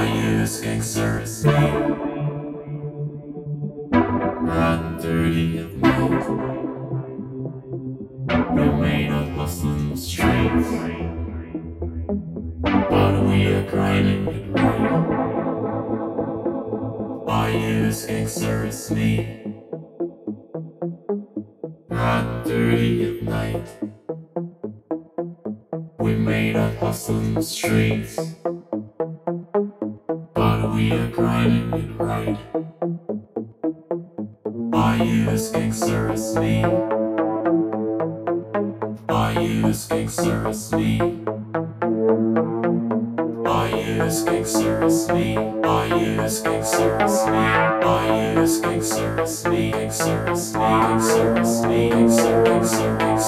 by using service name. Run dirty and cold. We made not Muslim strength, but we are grinding it right. By using service name. Run dirty at night. We made not Muslim strength. I use King. I use King. I use King. I use King. I use King seriously. King seriously. King seriously. King seriously. King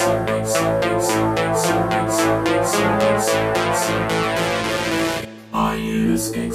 I use King.